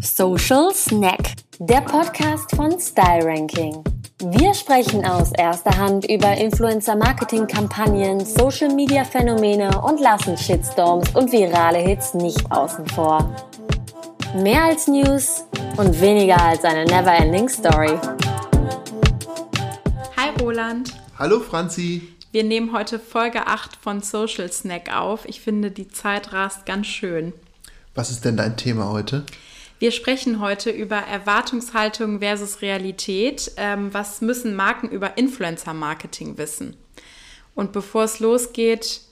Social Snack, der Podcast von Style Ranking. Wir sprechen aus erster Hand über Influencer-Marketing-Kampagnen, Social-Media-Phänomene und lassen Shitstorms und virale Hits nicht außen vor. Mehr als News und weniger als eine never-ending Story. Hi Roland. Hallo Franzi. Wir nehmen heute Folge 8 von Social Snack auf. Ich finde, die Zeit rast ganz schön. Was ist denn dein Thema heute? Wir sprechen heute über Erwartungshaltung versus Realität. Ähm, was müssen Marken über Influencer-Marketing wissen? Und bevor es losgeht,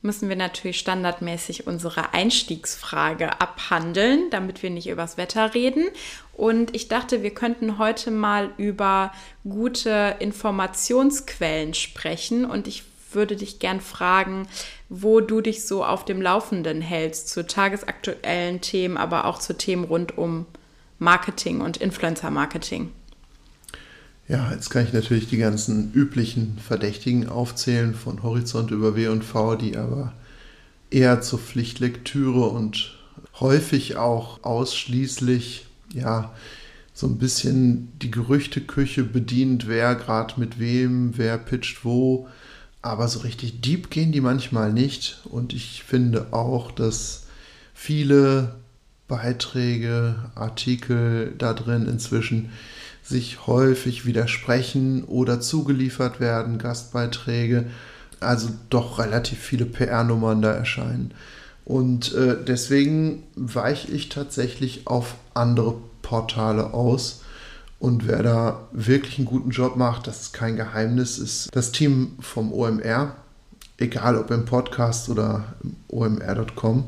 müssen wir natürlich standardmäßig unsere Einstiegsfrage abhandeln, damit wir nicht übers Wetter reden. Und ich dachte, wir könnten heute mal über gute Informationsquellen sprechen. Und ich würde dich gern fragen, wo du dich so auf dem Laufenden hältst zu tagesaktuellen Themen, aber auch zu Themen rund um Marketing und Influencer-Marketing. Ja, jetzt kann ich natürlich die ganzen üblichen Verdächtigen aufzählen, von Horizont über W&V, die aber eher zur Pflichtlektüre und häufig auch ausschließlich, ja, so ein bisschen die Gerüchteküche bedient, wer gerade mit wem, wer pitcht wo, aber so richtig deep gehen die manchmal nicht. Und ich finde auch, dass viele Beiträge, Artikel da drin inzwischen sich häufig widersprechen oder zugeliefert werden, Gastbeiträge. Also doch relativ viele PR-Nummern da erscheinen. Und äh, deswegen weiche ich tatsächlich auf andere Portale aus und wer da wirklich einen guten Job macht, das ist kein Geheimnis, ist das Team vom OMR, egal ob im Podcast oder im omr.com.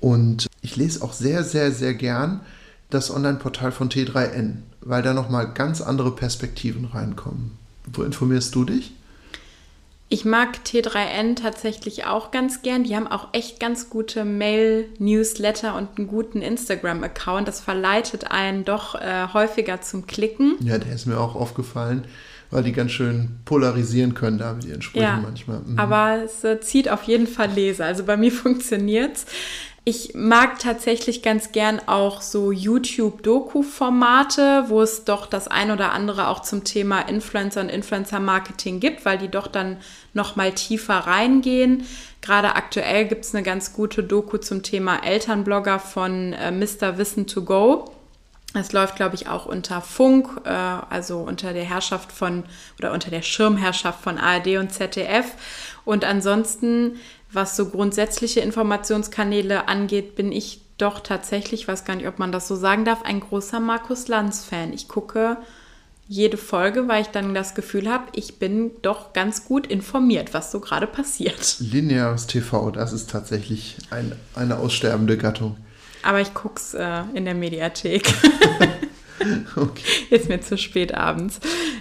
Und ich lese auch sehr, sehr, sehr gern das Online-Portal von T3N, weil da nochmal ganz andere Perspektiven reinkommen. Wo informierst du dich? Ich mag T3N tatsächlich auch ganz gern. Die haben auch echt ganz gute Mail-Newsletter und einen guten Instagram-Account. Das verleitet einen doch äh, häufiger zum Klicken. Ja, der ist mir auch aufgefallen, weil die ganz schön polarisieren können da mit ihren Sprüchen ja, manchmal. Mhm. Aber es äh, zieht auf jeden Fall Leser. Also bei mir funktioniert es. Ich mag tatsächlich ganz gern auch so YouTube-Doku-Formate, wo es doch das ein oder andere auch zum Thema Influencer und Influencer-Marketing gibt, weil die doch dann noch mal tiefer reingehen. Gerade aktuell gibt es eine ganz gute Doku zum Thema Elternblogger von äh, Mr. Wissen to Go. Es läuft, glaube ich, auch unter Funk, äh, also unter der Herrschaft von oder unter der Schirmherrschaft von ARD und ZDF. Und ansonsten was so grundsätzliche Informationskanäle angeht, bin ich doch tatsächlich, weiß gar nicht, ob man das so sagen darf, ein großer Markus Lanz-Fan. Ich gucke jede Folge, weil ich dann das Gefühl habe, ich bin doch ganz gut informiert, was so gerade passiert. Lineares TV, das ist tatsächlich ein, eine aussterbende Gattung. Aber ich gucke es äh, in der Mediathek. okay. Ist mir zu spät abends.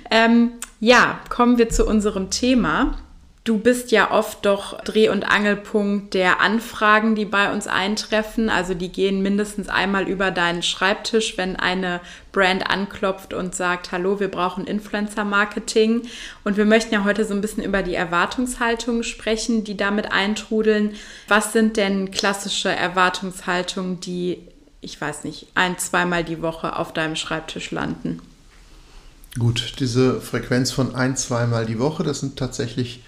Ähm, ja, kommen wir zu unserem Thema. Du bist ja oft doch Dreh- und Angelpunkt der Anfragen, die bei uns eintreffen. Also die gehen mindestens einmal über deinen Schreibtisch, wenn eine Brand anklopft und sagt, hallo, wir brauchen Influencer-Marketing. Und wir möchten ja heute so ein bisschen über die Erwartungshaltungen sprechen, die damit eintrudeln. Was sind denn klassische Erwartungshaltungen, die, ich weiß nicht, ein, zweimal die Woche auf deinem Schreibtisch landen? Gut, diese Frequenz von ein, zweimal die Woche, das sind tatsächlich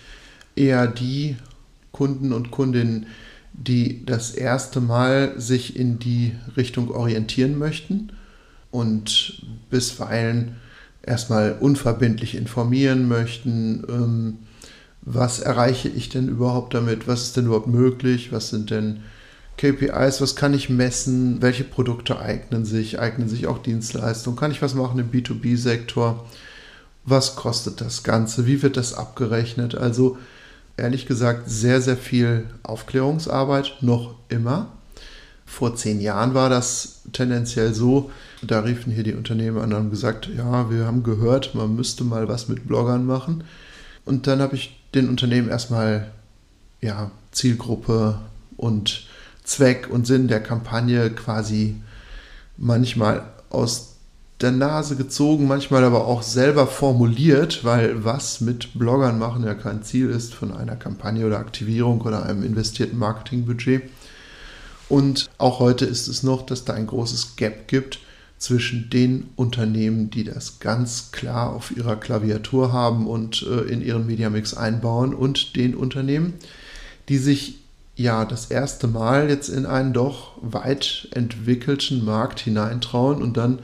eher die Kunden und Kundinnen, die das erste Mal sich in die Richtung orientieren möchten und bisweilen erstmal unverbindlich informieren möchten, ähm, was erreiche ich denn überhaupt damit, was ist denn überhaupt möglich, was sind denn KPIs, was kann ich messen, welche Produkte eignen sich, eignen sich auch Dienstleistungen, kann ich was machen im B2B-Sektor, was kostet das Ganze, wie wird das abgerechnet, also ehrlich gesagt sehr, sehr viel Aufklärungsarbeit, noch immer. Vor zehn Jahren war das tendenziell so, da riefen hier die Unternehmen an und haben gesagt, ja, wir haben gehört, man müsste mal was mit Bloggern machen. Und dann habe ich den Unternehmen erstmal ja, Zielgruppe und Zweck und Sinn der Kampagne quasi manchmal aus der Nase gezogen, manchmal aber auch selber formuliert, weil was mit Bloggern machen ja kein Ziel ist von einer Kampagne oder Aktivierung oder einem investierten Marketingbudget. Und auch heute ist es noch, dass da ein großes Gap gibt zwischen den Unternehmen, die das ganz klar auf ihrer Klaviatur haben und äh, in ihren Mediamix einbauen, und den Unternehmen, die sich ja das erste Mal jetzt in einen doch weit entwickelten Markt hineintrauen und dann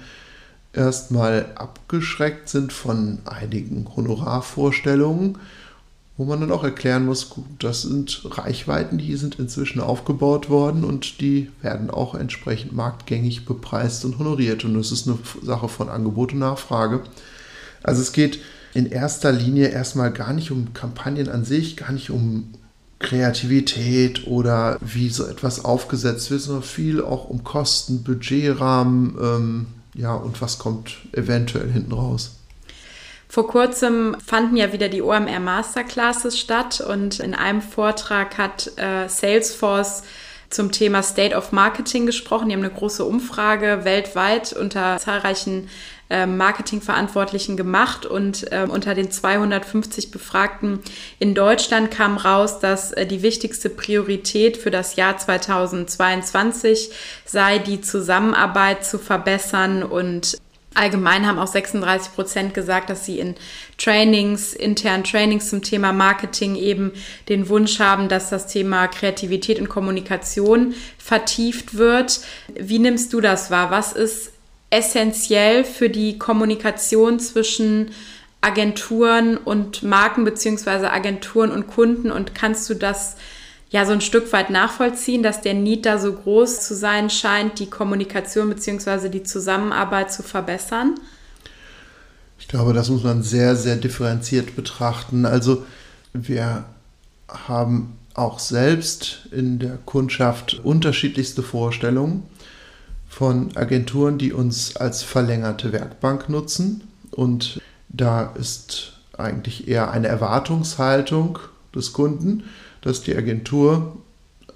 erstmal abgeschreckt sind von einigen Honorarvorstellungen, wo man dann auch erklären muss, das sind Reichweiten, die sind inzwischen aufgebaut worden und die werden auch entsprechend marktgängig bepreist und honoriert. Und das ist eine Sache von Angebot und Nachfrage. Also es geht in erster Linie erstmal gar nicht um Kampagnen an sich, gar nicht um Kreativität oder wie so etwas aufgesetzt wird, sondern viel auch um Kosten, Budgetrahmen, ähm, ja, und was kommt eventuell hinten raus. Vor kurzem fanden ja wieder die OMR Masterclasses statt und in einem Vortrag hat äh, Salesforce zum Thema State of Marketing gesprochen. Die haben eine große Umfrage weltweit unter zahlreichen Marketingverantwortlichen gemacht und äh, unter den 250 Befragten in Deutschland kam raus, dass äh, die wichtigste Priorität für das Jahr 2022 sei, die Zusammenarbeit zu verbessern und Allgemein haben auch 36 Prozent gesagt, dass sie in Trainings, internen Trainings zum Thema Marketing eben den Wunsch haben, dass das Thema Kreativität und Kommunikation vertieft wird. Wie nimmst du das wahr? Was ist essentiell für die Kommunikation zwischen Agenturen und Marken beziehungsweise Agenturen und Kunden und kannst du das ja so ein Stück weit nachvollziehen, dass der Need da so groß zu sein scheint, die Kommunikation bzw. die Zusammenarbeit zu verbessern? Ich glaube, das muss man sehr, sehr differenziert betrachten. Also wir haben auch selbst in der Kundschaft unterschiedlichste Vorstellungen von Agenturen, die uns als verlängerte Werkbank nutzen. Und da ist eigentlich eher eine Erwartungshaltung des Kunden dass die Agentur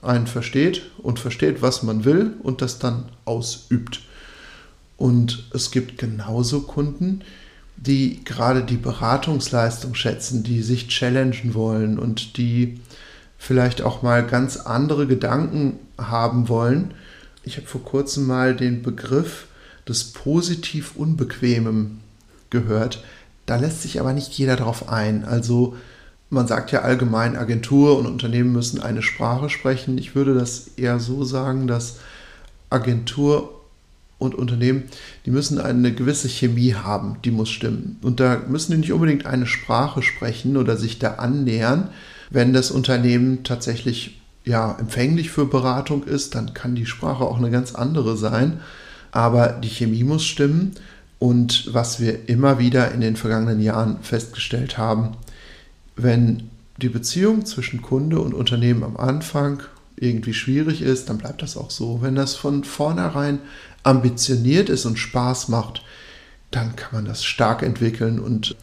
einen versteht und versteht, was man will und das dann ausübt. Und es gibt genauso Kunden, die gerade die Beratungsleistung schätzen, die sich challengen wollen und die vielleicht auch mal ganz andere Gedanken haben wollen. Ich habe vor kurzem mal den Begriff des positiv Unbequemem gehört. Da lässt sich aber nicht jeder drauf ein. Also man sagt ja allgemein, Agentur und Unternehmen müssen eine Sprache sprechen. Ich würde das eher so sagen, dass Agentur und Unternehmen, die müssen eine gewisse Chemie haben, die muss stimmen. Und da müssen die nicht unbedingt eine Sprache sprechen oder sich da annähern. Wenn das Unternehmen tatsächlich ja, empfänglich für Beratung ist, dann kann die Sprache auch eine ganz andere sein. Aber die Chemie muss stimmen. Und was wir immer wieder in den vergangenen Jahren festgestellt haben, wenn die Beziehung zwischen Kunde und Unternehmen am Anfang irgendwie schwierig ist, dann bleibt das auch so. Wenn das von vornherein ambitioniert ist und Spaß macht, dann kann man das stark entwickeln und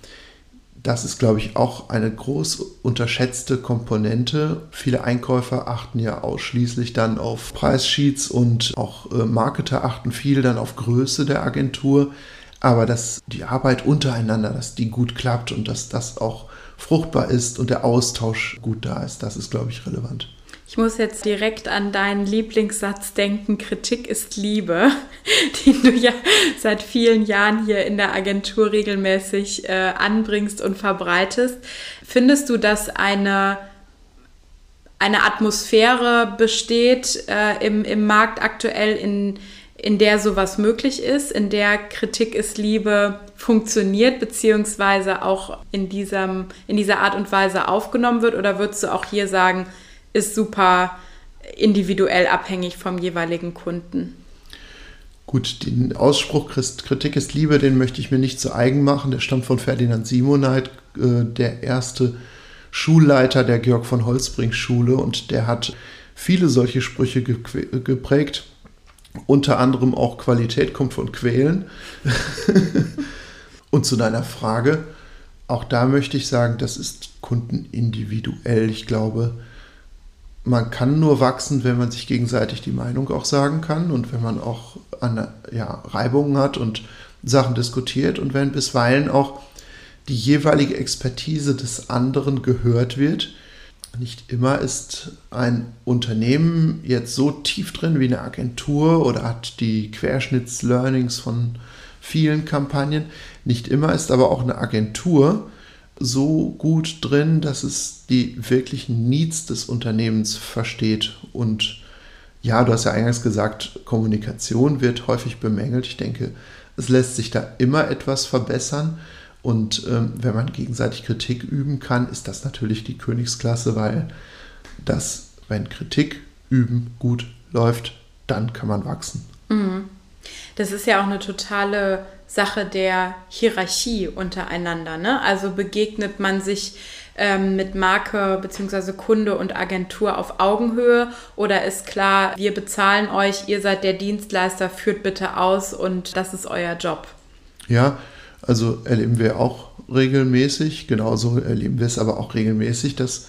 das ist, glaube ich, auch eine groß unterschätzte Komponente. Viele Einkäufer achten ja ausschließlich dann auf Preissheets und auch äh, Marketer achten viel dann auf Größe der Agentur. Aber dass die Arbeit untereinander, dass die gut klappt und dass das auch fruchtbar ist und der Austausch gut da ist. Das ist, glaube ich, relevant. Ich muss jetzt direkt an deinen Lieblingssatz denken, Kritik ist Liebe, den du ja seit vielen Jahren hier in der Agentur regelmäßig äh, anbringst und verbreitest. Findest du, dass eine, eine Atmosphäre besteht äh, im, im Markt aktuell, in, in der sowas möglich ist, in der Kritik ist Liebe funktioniert, beziehungsweise auch in, diesem, in dieser Art und Weise aufgenommen wird? Oder würdest du auch hier sagen, ist super individuell abhängig vom jeweiligen Kunden? Gut, den Ausspruch Kritik ist Liebe, den möchte ich mir nicht zu eigen machen. Der stammt von Ferdinand Simoneit, äh, der erste Schulleiter der Georg von Holzbring Schule und der hat viele solche Sprüche geprägt. Unter anderem auch Qualität kommt von Quälen. Und zu deiner Frage, auch da möchte ich sagen, das ist kundenindividuell. Ich glaube, man kann nur wachsen, wenn man sich gegenseitig die Meinung auch sagen kann und wenn man auch an, ja, Reibungen hat und Sachen diskutiert und wenn bisweilen auch die jeweilige Expertise des anderen gehört wird. nicht immer ist ein Unternehmen jetzt so tief drin wie eine Agentur oder hat die Querschnittslearnings von vielen Kampagnen. Nicht immer ist aber auch eine Agentur so gut drin, dass es die wirklichen Needs des Unternehmens versteht. Und ja, du hast ja eingangs gesagt, Kommunikation wird häufig bemängelt. Ich denke, es lässt sich da immer etwas verbessern. Und ähm, wenn man gegenseitig Kritik üben kann, ist das natürlich die Königsklasse, weil das, wenn Kritik üben gut läuft, dann kann man wachsen. Mhm. Das ist ja auch eine totale Sache der Hierarchie untereinander. Ne? Also begegnet man sich ähm, mit Marke bzw. Kunde und Agentur auf Augenhöhe oder ist klar, wir bezahlen euch, ihr seid der Dienstleister, führt bitte aus und das ist euer Job? Ja, also erleben wir auch regelmäßig, genauso erleben wir es aber auch regelmäßig, dass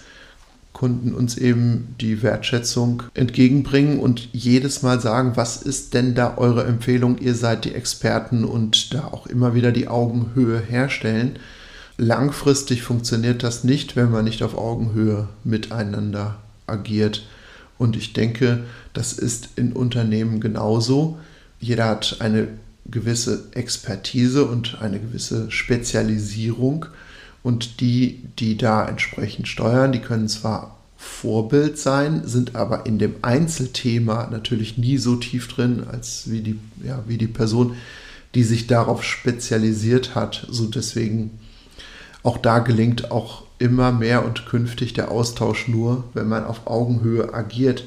Kunden uns eben die Wertschätzung entgegenbringen und jedes Mal sagen, was ist denn da eure Empfehlung? Ihr seid die Experten und da auch immer wieder die Augenhöhe herstellen. Langfristig funktioniert das nicht, wenn man nicht auf Augenhöhe miteinander agiert. Und ich denke, das ist in Unternehmen genauso. Jeder hat eine gewisse Expertise und eine gewisse Spezialisierung. Und die, die da entsprechend steuern, die können zwar Vorbild sein, sind aber in dem Einzelthema natürlich nie so tief drin, als wie die, ja, wie die Person, die sich darauf spezialisiert hat. So deswegen auch da gelingt auch immer mehr und künftig der Austausch nur, wenn man auf Augenhöhe agiert.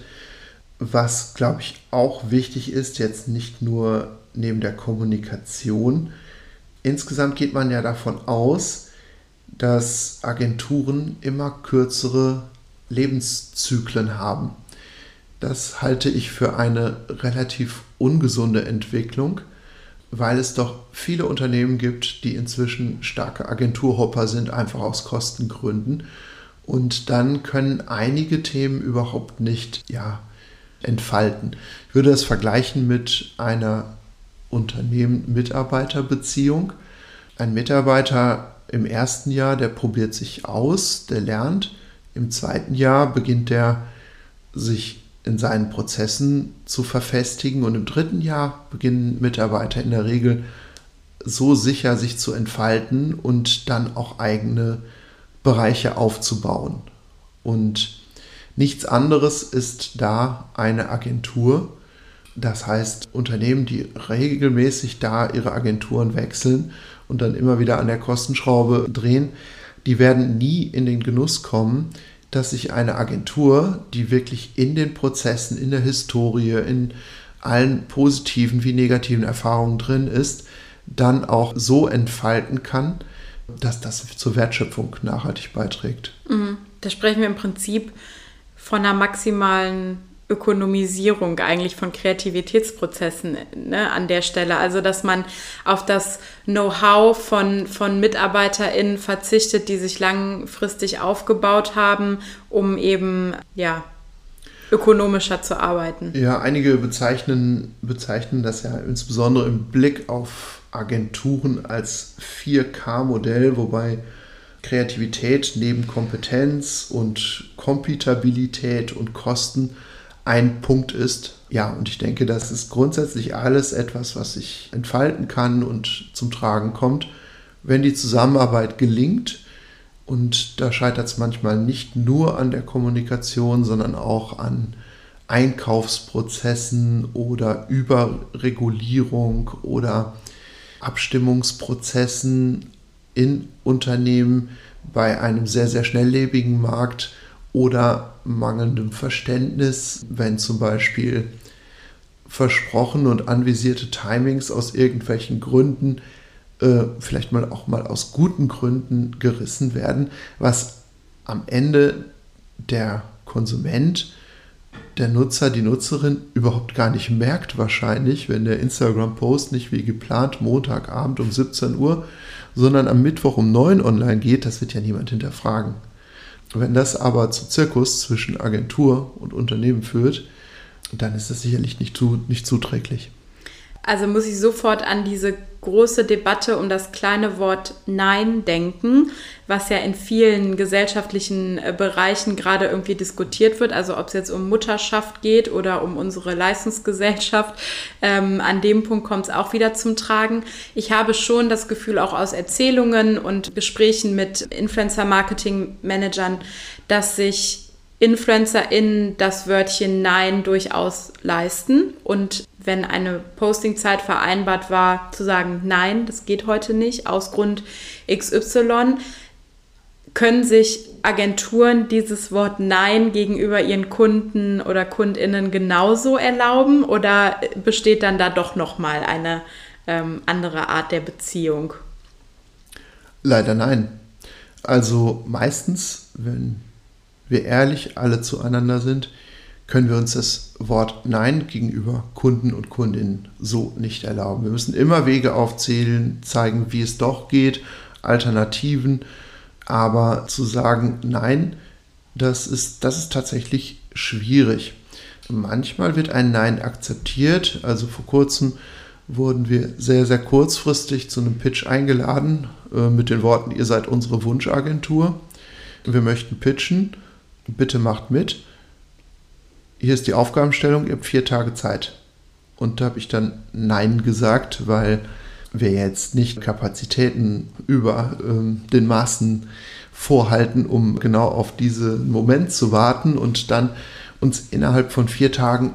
Was, glaube ich, auch wichtig ist, jetzt nicht nur neben der Kommunikation. Insgesamt geht man ja davon aus, dass Agenturen immer kürzere Lebenszyklen haben. Das halte ich für eine relativ ungesunde Entwicklung, weil es doch viele Unternehmen gibt, die inzwischen starke Agenturhopper sind, einfach aus Kostengründen. Und dann können einige Themen überhaupt nicht ja, entfalten. Ich würde das vergleichen mit einer Unternehmen-Mitarbeiter-Beziehung. Ein Mitarbeiter im ersten Jahr, der probiert sich aus, der lernt. Im zweiten Jahr beginnt er sich in seinen Prozessen zu verfestigen und im dritten Jahr beginnen Mitarbeiter in der Regel so sicher sich zu entfalten und dann auch eigene Bereiche aufzubauen. Und nichts anderes ist da eine Agentur, das heißt, Unternehmen, die regelmäßig da ihre Agenturen wechseln und dann immer wieder an der Kostenschraube drehen, die werden nie in den Genuss kommen, dass sich eine Agentur, die wirklich in den Prozessen, in der Historie, in allen positiven wie negativen Erfahrungen drin ist, dann auch so entfalten kann, dass das zur Wertschöpfung nachhaltig beiträgt. Mhm. Da sprechen wir im Prinzip von einer maximalen Ökonomisierung eigentlich von Kreativitätsprozessen ne, an der Stelle. Also, dass man auf das Know-how von, von MitarbeiterInnen verzichtet, die sich langfristig aufgebaut haben, um eben, ja, ökonomischer zu arbeiten. Ja, einige bezeichnen, bezeichnen das ja insbesondere im Blick auf Agenturen als 4K-Modell, wobei Kreativität neben Kompetenz und Komputabilität und Kosten ein Punkt ist. Ja, und ich denke, das ist grundsätzlich alles etwas, was sich entfalten kann und zum Tragen kommt, wenn die Zusammenarbeit gelingt. Und da scheitert es manchmal nicht nur an der Kommunikation, sondern auch an Einkaufsprozessen oder Überregulierung oder Abstimmungsprozessen in Unternehmen bei einem sehr, sehr schnelllebigen Markt oder mangelndem Verständnis, wenn zum Beispiel versprochene und anvisierte Timings aus irgendwelchen Gründen, äh, vielleicht mal auch mal aus guten Gründen gerissen werden, was am Ende der Konsument, der Nutzer, die Nutzerin überhaupt gar nicht merkt wahrscheinlich, wenn der Instagram-Post nicht wie geplant Montagabend um 17 Uhr, sondern am Mittwoch um 9 Uhr online geht, das wird ja niemand hinterfragen. Wenn das aber zu Zirkus zwischen Agentur und Unternehmen führt, dann ist das sicherlich nicht, zu, nicht zuträglich. Also muss ich sofort an diese große Debatte um das kleine Wort Nein denken, was ja in vielen gesellschaftlichen äh, Bereichen gerade irgendwie diskutiert wird. Also ob es jetzt um Mutterschaft geht oder um unsere Leistungsgesellschaft. Ähm, an dem Punkt kommt es auch wieder zum Tragen. Ich habe schon das Gefühl, auch aus Erzählungen und Gesprächen mit Influencer-Marketing-Managern, dass sich InfluencerInnen das Wörtchen Nein durchaus leisten. Und wenn eine Postingzeit vereinbart war, zu sagen, nein, das geht heute nicht, aus Grund XY, können sich Agenturen dieses Wort Nein gegenüber ihren Kunden oder KundInnen genauso erlauben oder besteht dann da doch nochmal eine ähm, andere Art der Beziehung? Leider nein. Also meistens, wenn wir ehrlich alle zueinander sind, können wir uns das Wort Nein gegenüber Kunden und Kundinnen so nicht erlauben. Wir müssen immer Wege aufzählen, zeigen, wie es doch geht, Alternativen, aber zu sagen Nein, das ist, das ist tatsächlich schwierig. Manchmal wird ein Nein akzeptiert. Also vor kurzem wurden wir sehr, sehr kurzfristig zu einem Pitch eingeladen äh, mit den Worten, ihr seid unsere Wunschagentur. Wir möchten pitchen bitte macht mit. Hier ist die Aufgabenstellung, ihr habt vier Tage Zeit. Und da habe ich dann Nein gesagt, weil wir jetzt nicht Kapazitäten über ähm, den Maßen vorhalten, um genau auf diesen Moment zu warten und dann uns innerhalb von vier Tagen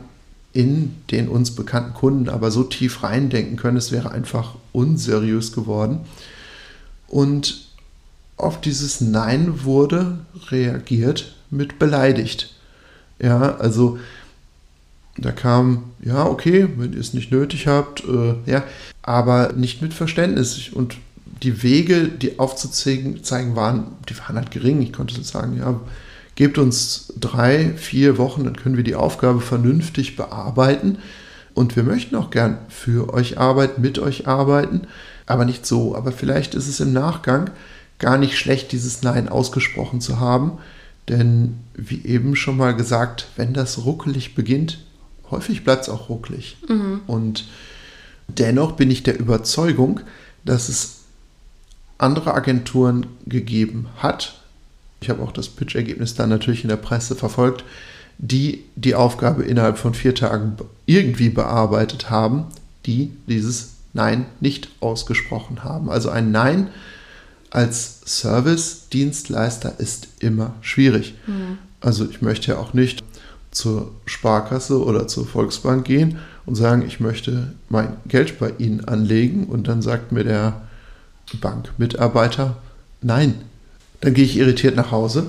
in den uns bekannten Kunden aber so tief reindenken können, es wäre einfach unseriös geworden. Und auf dieses Nein wurde reagiert mit beleidigt. Ja, also da kam, ja, okay, wenn ihr es nicht nötig habt, äh, ja, aber nicht mit Verständnis. Und die Wege, die aufzuzeigen zeigen waren, die waren halt gering. Ich konnte sagen, ja, gebt uns drei, vier Wochen, dann können wir die Aufgabe vernünftig bearbeiten. Und wir möchten auch gern für euch arbeiten, mit euch arbeiten, aber nicht so. Aber vielleicht ist es im Nachgang gar nicht schlecht, dieses Nein ausgesprochen zu haben, denn wie eben schon mal gesagt, wenn das ruckelig beginnt, häufig bleibt es auch ruckelig. Mhm. Und dennoch bin ich der Überzeugung, dass es andere Agenturen gegeben hat. Ich habe auch das Pitch-Ergebnis dann natürlich in der Presse verfolgt, die die Aufgabe innerhalb von vier Tagen irgendwie bearbeitet haben, die dieses Nein nicht ausgesprochen haben. Also ein Nein als Service-Dienstleister ist immer schwierig. Mhm. Also ich möchte ja auch nicht zur Sparkasse oder zur Volksbank gehen und sagen, ich möchte mein Geld bei Ihnen anlegen und dann sagt mir der Bankmitarbeiter, nein. Dann gehe ich irritiert nach Hause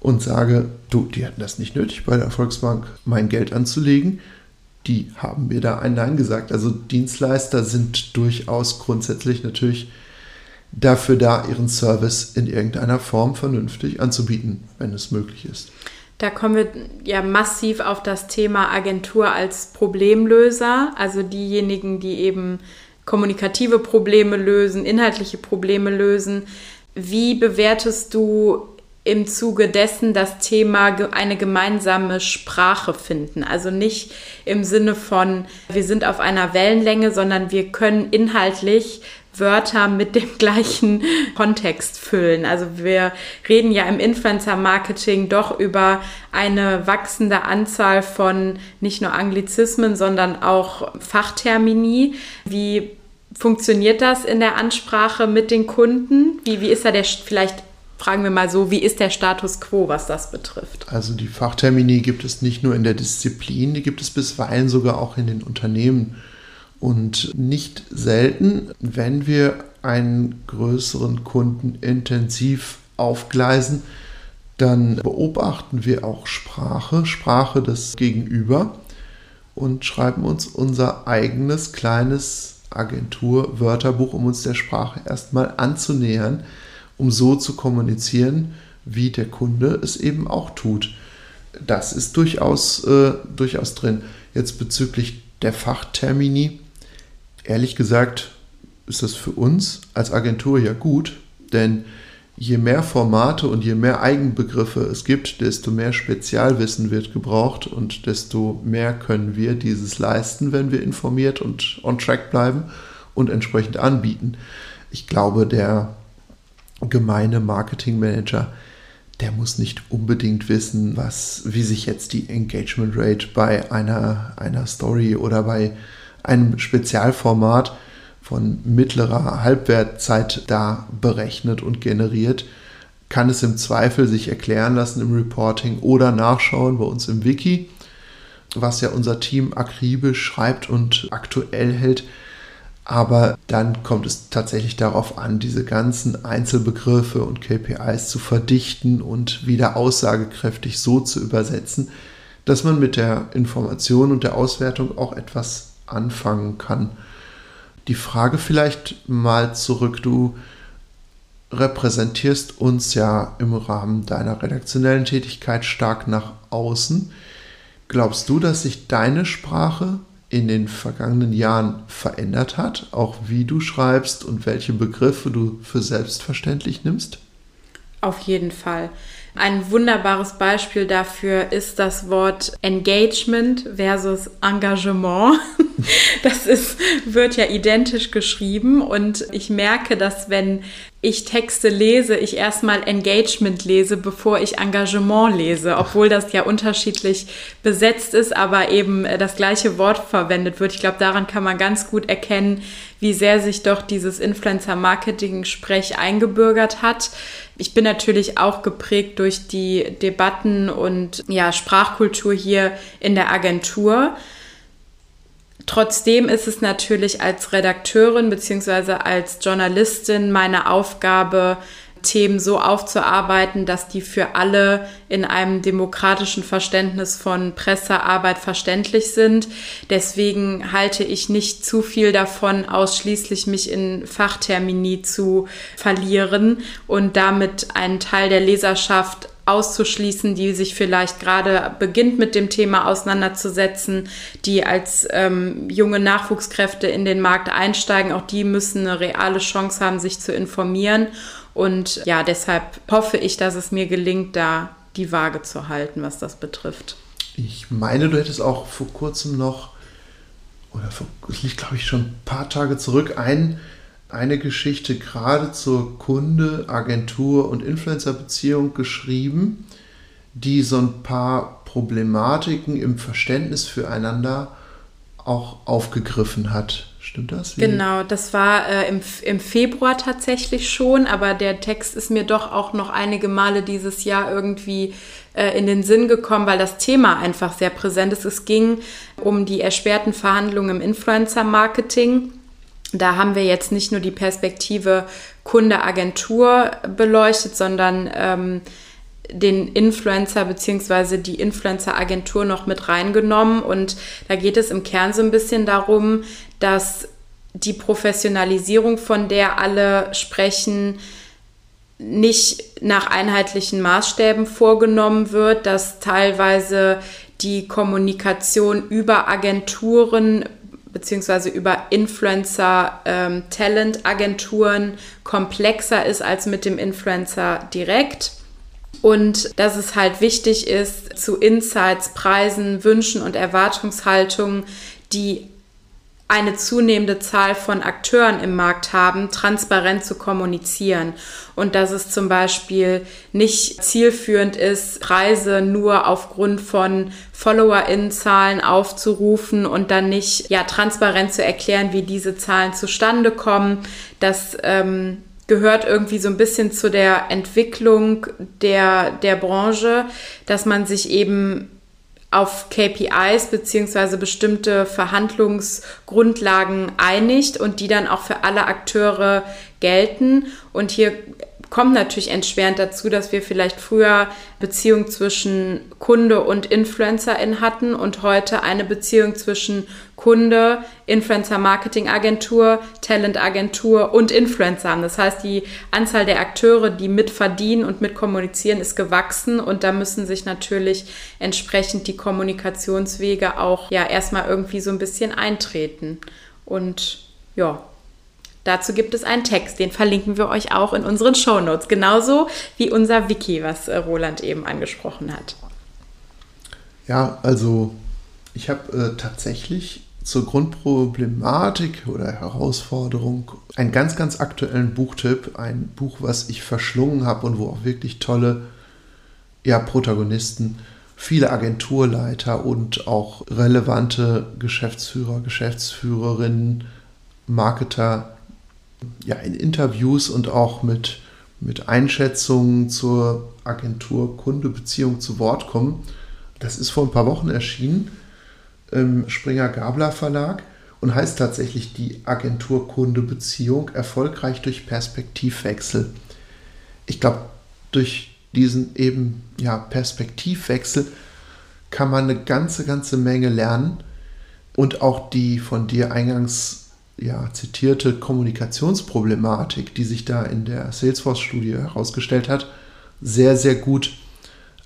und sage, du, die hatten das nicht nötig, bei der Volksbank mein Geld anzulegen. Die haben mir da ein Nein gesagt. Also Dienstleister sind durchaus grundsätzlich natürlich dafür da, ihren Service in irgendeiner Form vernünftig anzubieten, wenn es möglich ist. Da kommen wir ja massiv auf das Thema Agentur als Problemlöser, also diejenigen, die eben kommunikative Probleme lösen, inhaltliche Probleme lösen. Wie bewertest du im Zuge dessen das Thema eine gemeinsame Sprache finden. Also nicht im Sinne von, wir sind auf einer Wellenlänge, sondern wir können inhaltlich Wörter mit dem gleichen Kontext füllen. Also wir reden ja im Influencer-Marketing doch über eine wachsende Anzahl von nicht nur Anglizismen, sondern auch Fachtermini. Wie funktioniert das in der Ansprache mit den Kunden? Wie, wie ist da der, vielleicht fragen wir mal so, wie ist der Status quo, was das betrifft? Also die Fachtermini gibt es nicht nur in der Disziplin, die gibt es bisweilen sogar auch in den Unternehmen. Und nicht selten, wenn wir einen größeren Kunden intensiv aufgleisen, dann beobachten wir auch Sprache, Sprache des Gegenüber und schreiben uns unser eigenes kleines Agentur-Wörterbuch, um uns der Sprache erstmal anzunähern, um so zu kommunizieren, wie der Kunde es eben auch tut. Das ist durchaus, äh, durchaus drin. Jetzt bezüglich der Fachtermini ehrlich gesagt ist das für uns als Agentur ja gut, denn je mehr Formate und je mehr Eigenbegriffe es gibt, desto mehr Spezialwissen wird gebraucht und desto mehr können wir dieses leisten, wenn wir informiert und on track bleiben und entsprechend anbieten. Ich glaube, der gemeine Marketingmanager, der muss nicht unbedingt wissen, was, wie sich jetzt die Engagement Rate bei einer, einer Story oder bei einem Spezialformat von mittlerer Halbwertzeit da berechnet und generiert, kann es im Zweifel sich erklären lassen im Reporting oder nachschauen bei uns im Wiki, was ja unser Team akribisch schreibt und aktuell hält. Aber dann kommt es tatsächlich darauf an, diese ganzen Einzelbegriffe und KPIs zu verdichten und wieder aussagekräftig so zu übersetzen, dass man mit der Information und der Auswertung auch etwas anfangen kann die Frage vielleicht mal zurück. Du repräsentierst uns ja im Rahmen deiner redaktionellen Tätigkeit stark nach außen. Glaubst du, dass sich deine Sprache in den vergangenen Jahren verändert hat, auch wie du schreibst und welche Begriffe du für selbstverständlich nimmst? Auf jeden Fall. Ein wunderbares Beispiel dafür ist das Wort Engagement versus Engagement. Das ist, wird ja identisch geschrieben und ich merke, dass wenn ich Texte lese, ich erstmal Engagement lese, bevor ich Engagement lese, obwohl das ja unterschiedlich besetzt ist, aber eben das gleiche Wort verwendet wird. Ich glaube, daran kann man ganz gut erkennen, wie sehr sich doch dieses Influencer-Marketing-Sprech eingebürgert hat. Ich bin natürlich auch geprägt durch die Debatten und ja, Sprachkultur hier in der Agentur. Trotzdem ist es natürlich als Redakteurin bzw. als Journalistin meine Aufgabe, Themen so aufzuarbeiten, dass die für alle in einem demokratischen Verständnis von Pressearbeit verständlich sind. Deswegen halte ich nicht zu viel davon, ausschließlich mich in Fachtermini zu verlieren und damit einen Teil der Leserschaft auszuschließen, die sich vielleicht gerade beginnt mit dem Thema auseinanderzusetzen, die als ähm, junge Nachwuchskräfte in den Markt einsteigen. Auch die müssen eine reale Chance haben, sich zu informieren. Und ja, deshalb hoffe ich, dass es mir gelingt, da die Waage zu halten, was das betrifft. Ich meine, du hättest auch vor kurzem noch, oder es liegt, glaube ich, schon ein paar Tage zurück, ein eine Geschichte gerade zur Kunde, Agentur und Influencer-Beziehung geschrieben, die so ein paar Problematiken im Verständnis füreinander auch aufgegriffen hat. Stimmt das? Wie? Genau, das war äh, im, im Februar tatsächlich schon, aber der Text ist mir doch auch noch einige Male dieses Jahr irgendwie äh, in den Sinn gekommen, weil das Thema einfach sehr präsent ist. Es ging um die erschwerten Verhandlungen im Influencer-Marketing da haben wir jetzt nicht nur die Perspektive Kunde-Agentur beleuchtet, sondern ähm, den Influencer bzw. die Influencer-Agentur noch mit reingenommen. Und da geht es im Kern so ein bisschen darum, dass die Professionalisierung, von der alle sprechen, nicht nach einheitlichen Maßstäben vorgenommen wird, dass teilweise die Kommunikation über Agenturen beziehungsweise über Influencer ähm, komplexer ist als mit dem Influencer direkt. Und dass es halt wichtig ist, zu Insights, Preisen, Wünschen und Erwartungshaltungen, die eine zunehmende Zahl von Akteuren im Markt haben, transparent zu kommunizieren. Und dass es zum Beispiel nicht zielführend ist, Preise nur aufgrund von FollowerInnen-Zahlen aufzurufen und dann nicht ja, transparent zu erklären, wie diese Zahlen zustande kommen. Das ähm, gehört irgendwie so ein bisschen zu der Entwicklung der, der Branche, dass man sich eben auf KPIs beziehungsweise bestimmte Verhandlungsgrundlagen einigt und die dann auch für alle Akteure gelten. Und hier kommt natürlich entschwerend dazu, dass wir vielleicht früher Beziehung zwischen Kunde und Influencerin hatten und heute eine Beziehung zwischen Kunde, Influencer-Marketing-Agentur, Talent-Agentur und Influencer haben. Das heißt, die Anzahl der Akteure, die mitverdienen und mitkommunizieren, ist gewachsen und da müssen sich natürlich entsprechend die Kommunikationswege auch ja erstmal irgendwie so ein bisschen eintreten. Und ja, Dazu gibt es einen Text, den verlinken wir euch auch in unseren Show Notes, genauso wie unser Wiki, was äh, Roland eben angesprochen hat. Ja, also ich habe äh, tatsächlich zur Grundproblematik oder Herausforderung einen ganz, ganz aktuellen Buchtipp. Ein Buch, was ich verschlungen habe und wo auch wirklich tolle ja, Protagonisten, viele Agenturleiter und auch relevante Geschäftsführer, Geschäftsführerinnen, Marketer ja, in Interviews und auch mit, mit Einschätzungen zur Agentur-Kunde-Beziehung zu Wort kommen. Das ist vor ein paar Wochen erschienen im Springer Gabler Verlag und heißt tatsächlich die Agentur-Kunde-Beziehung erfolgreich durch Perspektivwechsel. Ich glaube, durch diesen eben ja, Perspektivwechsel kann man eine ganze, ganze Menge lernen und auch die von dir eingangs ja, zitierte Kommunikationsproblematik, die sich da in der Salesforce-Studie herausgestellt hat, sehr, sehr gut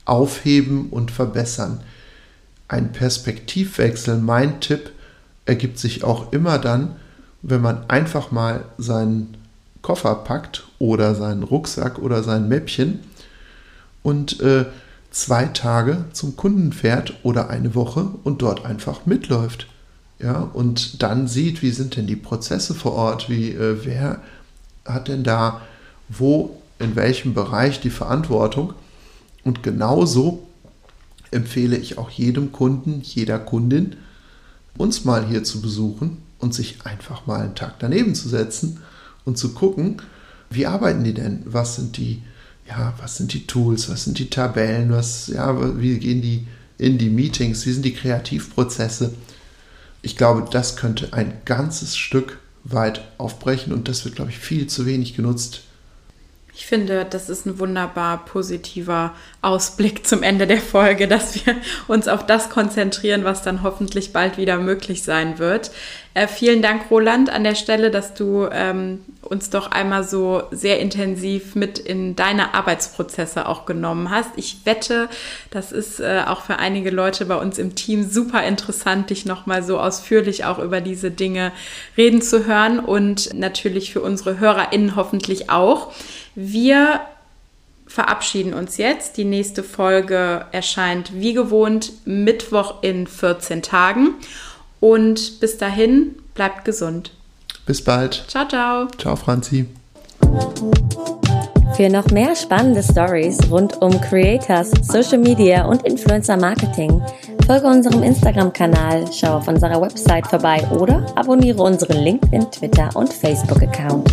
aufheben und verbessern. Ein Perspektivwechsel, mein Tipp, ergibt sich auch immer dann, wenn man einfach mal seinen Koffer packt oder seinen Rucksack oder sein Mäppchen und äh, zwei Tage zum Kunden fährt oder eine Woche und dort einfach mitläuft. Ja, und dann sieht, wie sind denn die Prozesse vor Ort, wie, äh, wer hat denn da wo, in welchem Bereich die Verantwortung. Und genauso empfehle ich auch jedem Kunden, jeder Kundin, uns mal hier zu besuchen und sich einfach mal einen Tag daneben zu setzen und zu gucken, wie arbeiten die denn? Was sind die, ja, was sind die Tools, was sind die Tabellen, was, ja, wie gehen die in die Meetings, wie sind die Kreativprozesse? Ich glaube, das könnte ein ganzes Stück weit aufbrechen und das wird, glaube ich, viel zu wenig genutzt. Ich finde, das ist ein wunderbar positiver Ausblick zum Ende der Folge, dass wir uns auf das konzentrieren, was dann hoffentlich bald wieder möglich sein wird. Äh, vielen Dank, Roland, an der Stelle, dass du ähm, uns doch einmal so sehr intensiv mit in deine Arbeitsprozesse auch genommen hast. Ich wette, das ist äh, auch für einige Leute bei uns im Team super interessant, dich nochmal so ausführlich auch über diese Dinge reden zu hören und natürlich für unsere HörerInnen hoffentlich auch. Wir verabschieden uns jetzt. Die nächste Folge erscheint wie gewohnt Mittwoch in 14 Tagen. Und bis dahin, bleibt gesund. Bis bald. Ciao, ciao. Ciao, Franzi. Für noch mehr spannende Stories rund um Creators, Social Media und Influencer Marketing, folge unserem Instagram-Kanal, schau auf unserer Website vorbei oder abonniere unseren LinkedIn, Twitter und Facebook-Account.